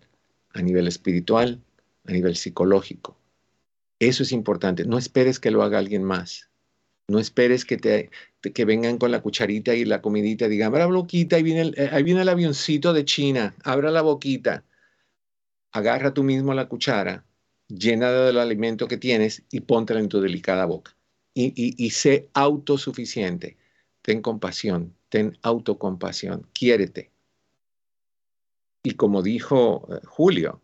a nivel espiritual, a nivel psicológico. Eso es importante. No esperes que lo haga alguien más. No esperes que, te, que vengan con la cucharita y la comidita y digan, abra la boquita, ahí viene, el, eh, ahí viene el avioncito de China, abra la boquita. Agarra tú mismo la cuchara, llena del alimento que tienes y póntela en tu delicada boca. Y, y, y sé autosuficiente. Ten compasión, ten autocompasión, quiérete. Y como dijo eh, Julio,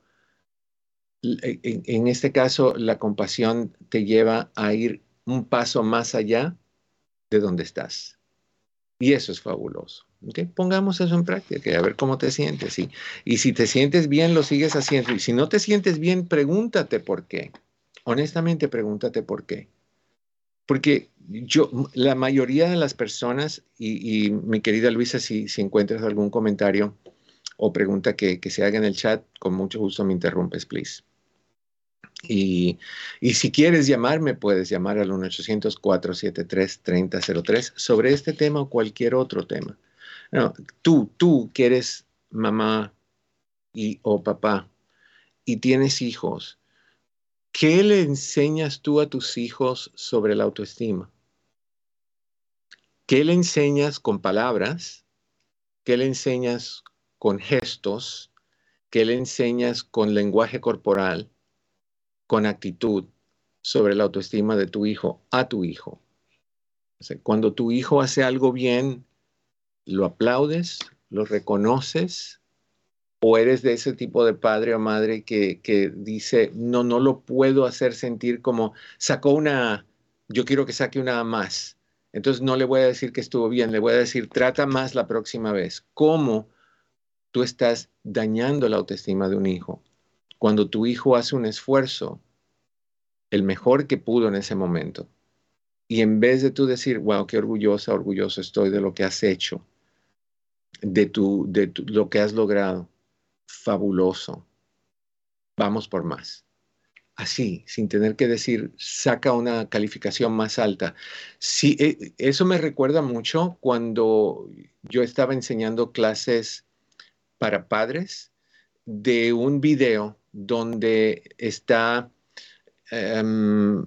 en este caso la compasión te lleva a ir un paso más allá de donde estás. Y eso es fabuloso. Pongamos eso en práctica, a ver cómo te sientes. ¿sí? Y si te sientes bien, lo sigues haciendo. Y si no te sientes bien, pregúntate por qué. Honestamente, pregúntate por qué. Porque yo, la mayoría de las personas, y, mi querida Luisa, si, encuentras algún comentario o pregunta que, que se haga en el chat, con mucho gusto me interrumpes, please. Y, si quieres llamarme, puedes llamar al 1-800-473-3003 sobre este tema o cualquier otro tema. tú, tú que eres mamá y, o papá y tienes hijos, ¿qué le enseñas tú a tus hijos sobre la autoestima? ¿Qué le enseñas con palabras? ¿Qué le enseñas con gestos? ¿Qué le enseñas con lenguaje corporal? Con actitud sobre la autoestima de tu hijo a tu hijo. cuando tu hijo hace algo bien, lo aplaudes, lo reconoces, o eres de ese tipo de padre o madre que, que dice, no, no lo puedo hacer sentir como sacó una, yo quiero que saque una más entonces no le voy a decir que estuvo bien, le voy a decir, trata más la próxima vez. ¿Cómo tú estás dañando la autoestima de un hijo? Cuando tu hijo hace un esfuerzo, el mejor que pudo en ese momento, y en vez de tú decir, wow, qué orgullosa, orgulloso estoy de lo que has hecho, de, tu, de lo que has logrado, fabuloso, vamos por más así, sin tener que decir, saca una calificación más alta. Sí, e, eso me recuerda mucho cuando yo estaba enseñando clases para padres de un video donde está em,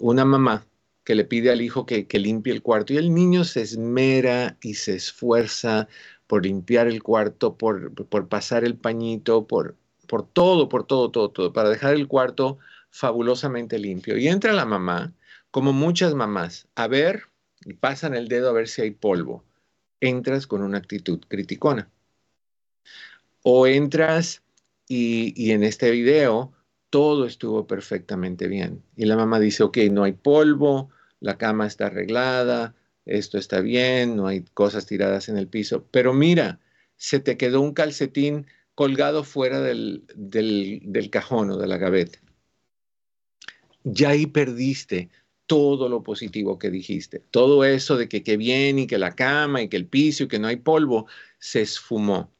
una mamá que le pide al hijo que, limpie el cuarto y el niño se esmera y se esfuerza por limpiar el cuarto, por, por pasar el pañito, por, por todo, por todo, todo, todo, para dejar el cuarto fabulosamente limpio. Y entra la mamá, como muchas mamás, a ver y pasan el dedo a ver si hay polvo. Entras con una actitud criticona. O entras y, en este video todo estuvo perfectamente bien. Y la mamá dice, ok, no hay polvo, la cama está arreglada, esto está bien, no hay cosas tiradas en el piso, pero mira, se te quedó un calcetín colgado fuera del, cajón o de la gaveta. Ya ahí perdiste todo lo positivo que dijiste. Todo eso de que qué bien y que la cama y que el piso y que no hay polvo se esfumó.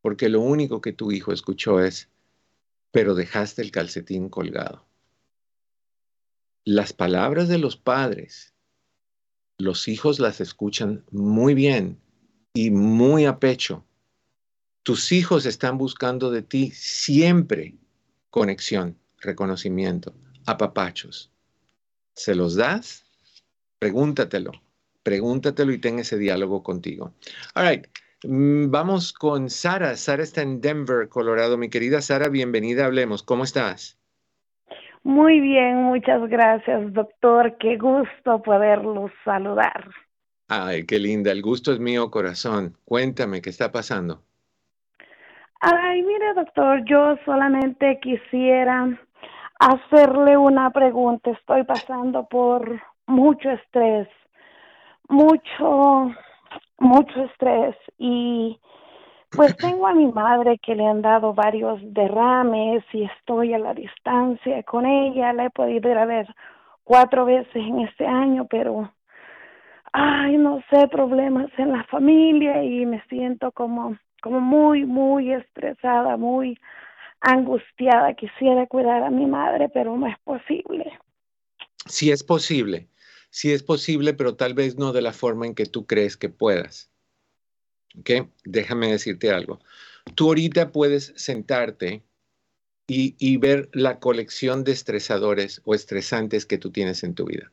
Porque lo único que tu hijo escuchó es, pero dejaste el calcetín colgado. Las palabras de los padres, los hijos las escuchan muy bien y muy a pecho tus hijos están buscando de ti siempre conexión, reconocimiento, apapachos. ¿Se los das? Pregúntatelo, pregúntatelo y ten ese diálogo contigo. All right. Mm, vamos con Sara. Sara está en Denver, Colorado. Mi querida Sara, bienvenida. Hablemos. ¿Cómo estás? Muy bien, muchas gracias, doctor. Qué gusto poderlos saludar. Ay, qué linda. El gusto es mío, corazón. Cuéntame, ¿qué está pasando? Ay, mire, doctor, yo solamente quisiera hacerle una pregunta. Estoy pasando por mucho estrés, mucho, mucho estrés y pues tengo a mi madre que le han dado varios derrames y estoy a la distancia con ella. La he podido ir a ver cuatro veces en este año, pero, ay, no sé, problemas en la familia y me siento como como muy, muy estresada, muy angustiada. Quisiera cuidar a mi madre, pero no es posible. Sí es posible, sí es posible, pero tal vez no de la forma en que tú crees que puedas. ¿Ok? Déjame decirte algo. Tú ahorita puedes sentarte y, y ver la colección de estresadores o estresantes que tú tienes en tu vida.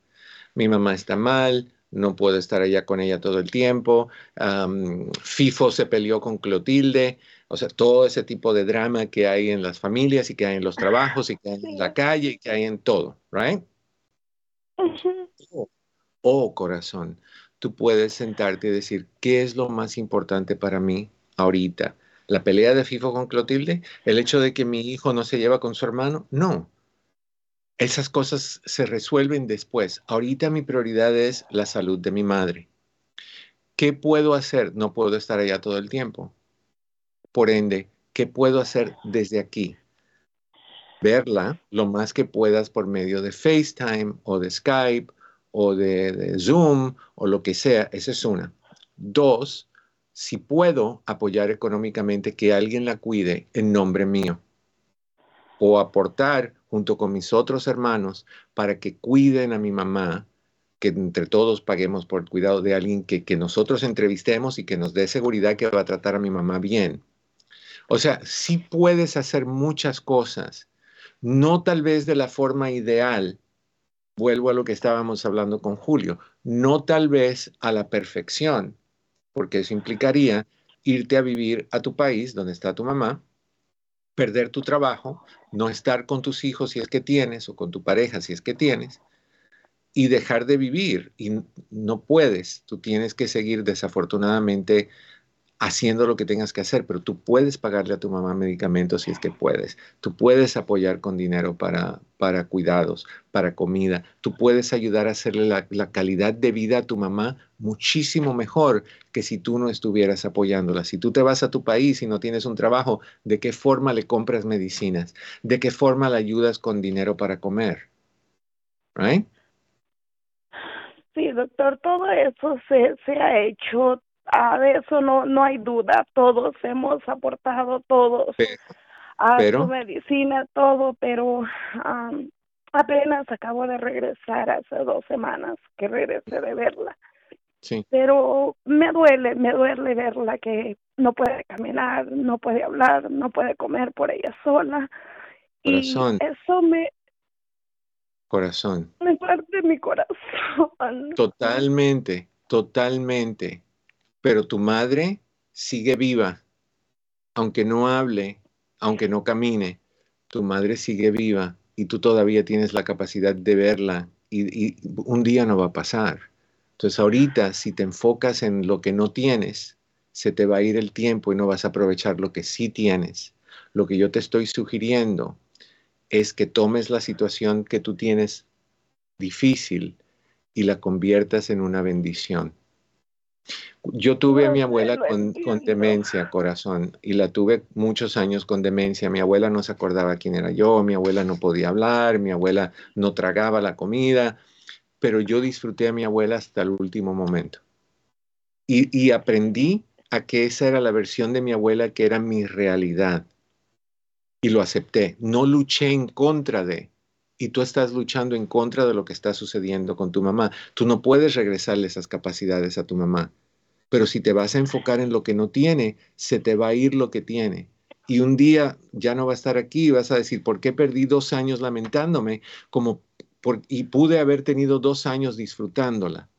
Mi mamá está mal, no puedo estar allá con ella todo el tiempo. FIFO se peleó con Clotilde, o sea, todo ese tipo de drama que hay en las familias y que hay en los trabajos y que hay en la calle y que hay en todo, ¿right? oh, oh, corazón, tú puedes sentarte y decir, ¿qué es lo más importante para mí ahorita? ¿La pelea de FIFO con Clotilde? ¿El hecho de que mi hijo no se lleva con su hermano? No. Esas cosas se resuelven después. Ahorita mi prioridad es la salud de mi madre. ¿Qué puedo hacer? No puedo estar allá todo el tiempo. Por ende, ¿qué puedo hacer desde aquí? Verla lo más que puedas por medio de FaceTime o de Skype o de, Zoom o lo que sea. Esa es una. Dos, si puedo apoyar económicamente que alguien la cuide en nombre mío. O aportar junto con mis otros hermanos para que cuiden a mi mamá, que entre todos paguemos por el cuidado de alguien que, que nosotros entrevistemos y que nos dé seguridad que va a tratar a mi mamá bien. O sea, sí puedes hacer muchas cosas, no tal vez de la forma ideal, vuelvo a lo que estábamos hablando con Julio, no tal vez a la perfección, porque eso implicaría irte a vivir a tu país donde está tu mamá, perder tu trabajo, no estar con tus hijos si es que tienes o con tu pareja si es que tienes, y dejar de vivir. Y no puedes, tú tienes que seguir desafortunadamente haciendo lo que tengas que hacer, pero tú puedes pagarle a tu mamá medicamentos si es que puedes. Tú puedes apoyar con dinero para, para cuidados, para comida. Tú puedes ayudar a hacerle la, la, calidad de vida a tu mamá muchísimo mejor que si tú no estuvieras apoyándola. Si tú te vas a tu país y no tienes un trabajo, ¿de qué forma le compras medicinas? ¿De qué forma le ayudas con dinero para comer? Right? Sí, doctor, todo eso se, se ha hecho a eso no no hay duda. Todos hemos aportado todos a su medicina todo pero apenas acabo de regresar hace dos semanas que regresé de verla. Sí. pero me duele me duele verla que no puede caminar no puede hablar no puede comer por ella sola. Corazón. y eso me corazón. me parte mi corazón. Totalmente totalmente pero tu madre sigue viva, aunque no hable, aunque no camine, tu madre sigue viva y tú todavía tienes la capacidad de verla y, un día no va a pasar. Entonces ahorita si te enfocas en lo que no tienes, se te va a ir el tiempo y no vas a aprovechar lo que sí tienes. Lo que yo te estoy sugiriendo es que tomes la situación que tú tienes difícil y la conviertas en una bendición. Yo tuve a mi abuela con, demencia, corazón, y la tuve muchos años con demencia. Mi abuela no se acordaba quién era yo, mi abuela no podía hablar, mi abuela no tragaba la comida, pero yo disfruté a mi abuela hasta el último momento. Y, y aprendí a que esa era la versión de mi abuela que era mi realidad. Y lo acepté. No luché en contra de, y tú estás luchando en contra de lo que está sucediendo con tu mamá. Tú no puedes regresarle esas capacidades a tu mamá. Pero si te vas a enfocar en lo que no tiene, se te va a ir lo que tiene. Y un día ya no va a estar aquí y vas a decir, ¿por qué perdí dos años lamentándome? Como por, y pude haber tenido dos años disfrutándola.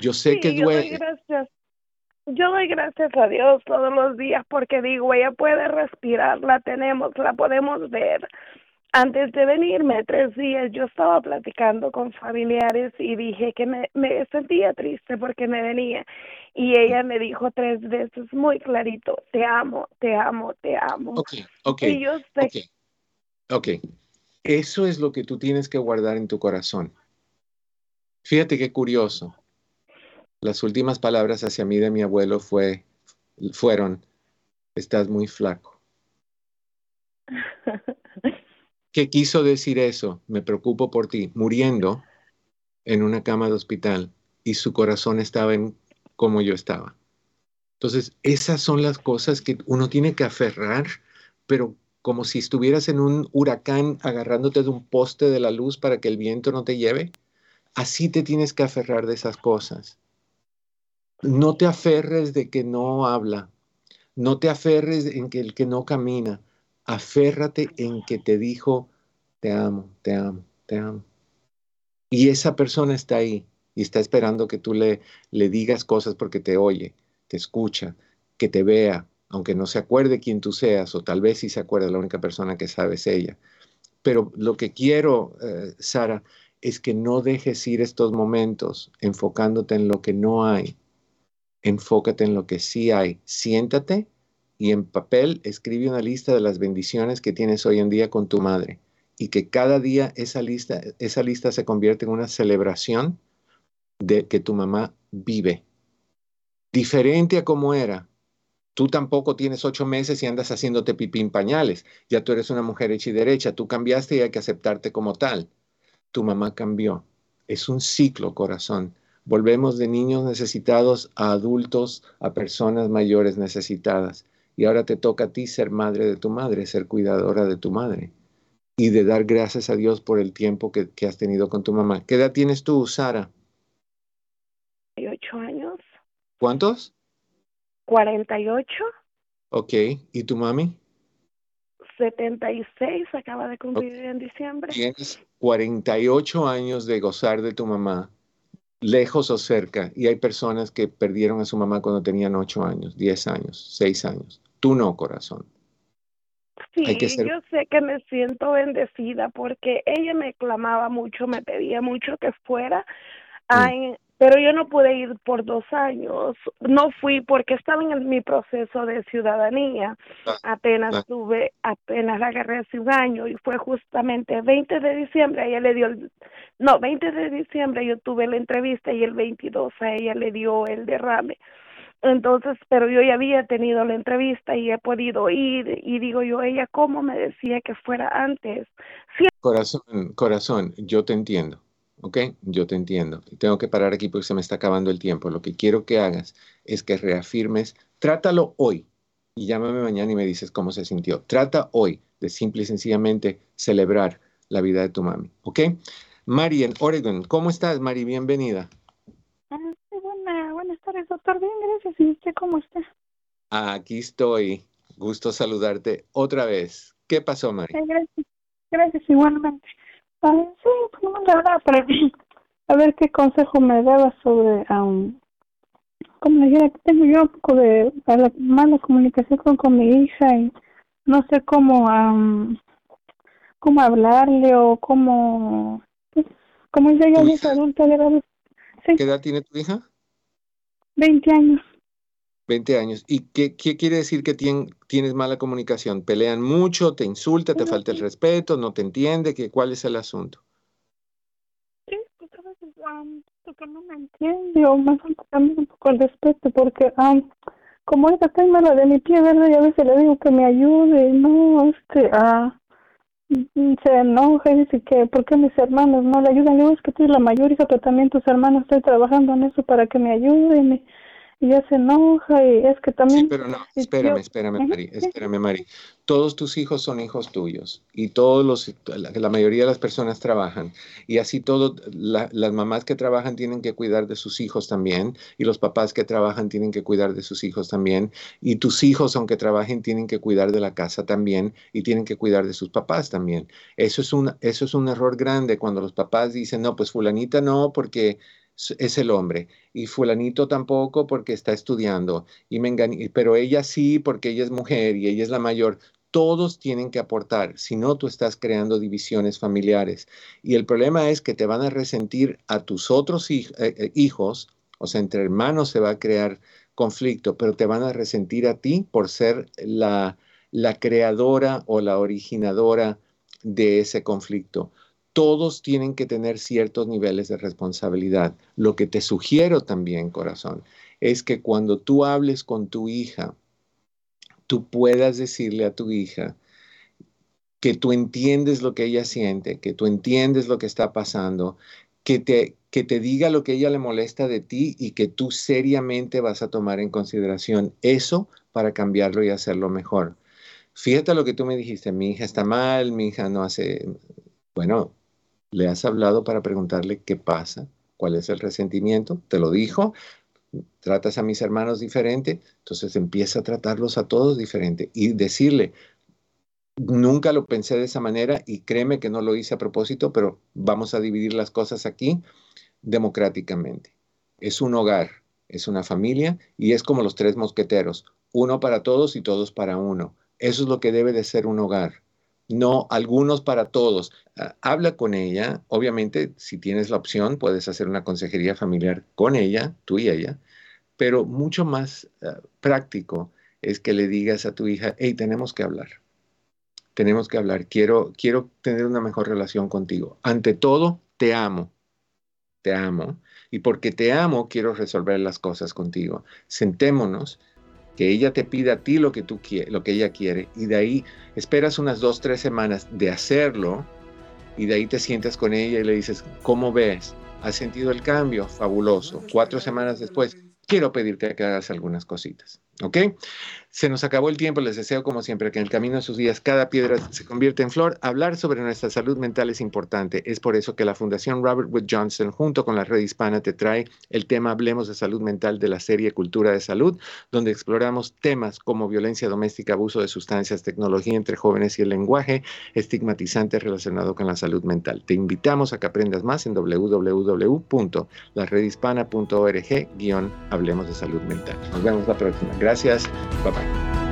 Yo sé que duele. Yo doy, gracias. yo doy gracias a Dios todos los días porque digo, ella puede respirar, la tenemos, la podemos ver antes de venirme tres días yo estaba platicando con familiares y dije que me, me, sentía triste porque me venía y ella me dijo tres veces muy clarito, te amo, te amo, te amo. Ok, ok. Y yo sé... ok, eso es lo que tú tienes que guardar en tu corazón. Fíjate qué curioso. Las últimas palabras hacia mí de mi abuelo fue, fueron, estás muy flaco. ¿Qué quiso decir eso? Me preocupo por ti, muriendo en una cama de hospital y su corazón estaba en como yo estaba. Entonces, esas son las cosas que uno tiene que aferrar, pero como si estuvieras en un huracán agarrándote de un poste de la luz para que el viento no te lleve. Así te tienes que aferrar de esas cosas. No te aferres de que no habla. No te aferres en que el que no camina aférrate en que te dijo, te amo, te amo, te amo. Y esa persona está ahí y está esperando que tú le, le digas cosas porque te oye, te escucha, que te vea, aunque no se acuerde quién tú seas, o tal vez sí se acuerde, la única persona que sabe es ella. Pero lo que quiero, eh, Sara, es que no dejes ir estos momentos enfocándote en lo que no hay. Enfócate en lo que sí hay. Siéntate y en papel escribe una lista de las bendiciones que tienes hoy en día con tu madre y que cada día esa lista, esa lista se convierte en una celebración de que tu mamá vive. Diferente a como era. Tú tampoco tienes ocho meses y andas haciéndote pipí en pañales. Ya tú eres una mujer hecha y derecha. Tú cambiaste y hay que aceptarte como tal. Tu mamá cambió. Es un ciclo, corazón. Volvemos de niños necesitados a adultos, a personas mayores necesitadas y ahora te toca a ti ser madre de tu madre, ser cuidadora de tu madre y de dar gracias a Dios por el tiempo que, has tenido con tu mamá. ¿Qué edad tienes tú, Sara? 48 años. ¿Cuántos? 48. Ok, ¿y tu mami? 76, acaba de cumplir en diciembre. Tienes 48 años de gozar de tu mamá, lejos o cerca, y hay personas que perdieron a su mamá cuando tenían 8 años, 10 años, 6 años. Tú no, corazón. Sí, yo sé que me siento bendecida porque ella me clamaba mucho, me pedía mucho que fuera, mm. Pero yo no pude ir por dos años. No fui porque estaba en mi proceso de ciudadanía. apenas tuve, apenas la agarré hace un año y fue justamente el 20 de diciembre, a ella le dio, el, no, 20 de diciembre yo tuve la entrevista y el 22 a ella le dio el derrame. Entonces, pero yo ya había tenido la entrevista y he podido ir y digo yo, ella cómo me decía que fuera antes. Corazón, corazón, yo te entiendo, ¿ok? Yo te entiendo. Tengo que parar aquí porque se me está acabando el tiempo. Lo que quiero que hagas es que reafirmes, trátalo hoy y llámame mañana y me dices cómo se sintió. Trata hoy de simple y sencillamente celebrar la vida de tu mami, ¿ok? Mari en Oregon, ¿cómo estás, Mari? Bienvenida. Ah, buenas tardes, doctor. Bien, gracias. ¿Y usted cómo está? Aquí estoy. Gusto saludarte otra vez. ¿Qué pasó, María? gracias. Gracias, igualmente. Ah, sí, pues no me para a ver qué consejo me daba sobre, um, como le dijera, que tengo yo un poco de mala comunicación con, mi hija y no sé cómo, um, cómo hablarle o cómo, pues, como ella ya es adulta, ¿Qué edad tiene tu hija? 20 años. 20 años. ¿Y qué, qué quiere decir que tienes mala comunicación? ¿Pelean mucho? ¿Te insulta? ¿Te falta el respeto? ¿No te entiende? ¿Qué, ¿Cuál es el asunto? Sí, pues a veces um, porque no me entiende o me falta también un poco el respeto porque um, como está mala de mi pie, ¿verdad? Y a veces le digo que me ayude, no, este, ah, se enoja y dice que ¿por qué mis hermanos no le ayudan? Yo es que tú eres la mayor hija, pero también tus hermanos estoy trabajando en eso para que me ayuden y ya se enoja y es que también... Sí, pero no, espérame, espérame, Mari, espérame, Mari. Todos tus hijos son hijos tuyos y todos los, la, mayoría de las personas trabajan y así todo, las mamás que trabajan tienen que cuidar de sus hijos también y los papás que trabajan tienen que cuidar de sus hijos también y tus hijos, aunque trabajen, tienen que cuidar de la casa también y tienen que cuidar de sus papás también. Eso es un, eso es un error grande cuando los papás dicen, no, pues fulanita no, porque es el hombre. Y fulanito tampoco porque está estudiando. Y me pero ella sí porque ella es mujer y ella es la mayor. Todos tienen que aportar, si no tú estás creando divisiones familiares. Y el problema es que te van a resentir a tus otros eh, eh, hijos, o sea, entre hermanos se va a crear conflicto, pero te van a resentir a ti por ser la, la creadora o la originadora de ese conflicto todos tienen que tener ciertos niveles de responsabilidad. Lo que te sugiero también, corazón, es que cuando tú hables con tu hija, tú puedas decirle a tu hija que tú entiendes lo que ella siente, que tú entiendes lo que está pasando, que te, que te diga lo que ella le molesta de ti y que tú seriamente vas a tomar en consideración eso para cambiarlo y hacerlo mejor. Fíjate lo que tú me dijiste, mi hija está mal, mi hija no hace, bueno, ¿Le has hablado para preguntarle qué pasa? ¿Cuál es el resentimiento? ¿Te lo dijo? ¿Tratas a mis hermanos diferente? Entonces empieza a tratarlos a todos diferente y decirle, nunca lo pensé de esa manera y créeme que no lo hice a propósito, pero vamos a dividir las cosas aquí democráticamente. Es un hogar, es una familia y es como los tres mosqueteros, uno para todos y todos para uno. Eso es lo que debe de ser un hogar no algunos para todos. Ah, habla con ella, obviamente si tienes la opción puedes hacer una consejería familiar con ella, tú y ella, pero mucho más ah, práctico es que le digas a tu hija, hey, tenemos que hablar, tenemos que hablar, quiero, quiero tener una mejor relación contigo. Ante todo, te amo, te amo, y porque te amo quiero resolver las cosas contigo. Sentémonos que ella te pida a ti lo que, tú lo que ella quiere y de ahí esperas unas dos, tres semanas de hacerlo y de ahí te sientas con ella y le dices, ¿cómo ves? ¿Has sentido el cambio? Fabuloso. Cuatro semanas después, quiero pedirte que hagas algunas cositas. ¿Ok? Se nos acabó el tiempo, les deseo como siempre que en el camino de sus días cada piedra se convierta en flor. Hablar sobre nuestra salud mental es importante. Es por eso que la Fundación Robert Wood Johnson junto con la Red Hispana te trae el tema Hablemos de Salud Mental de la serie Cultura de Salud, donde exploramos temas como violencia doméstica, abuso de sustancias, tecnología entre jóvenes y el lenguaje estigmatizante relacionado con la salud mental. Te invitamos a que aprendas más en www.laredhispana.org Hablemos de Salud Mental. Nos vemos la próxima. Gracias. Bye bye.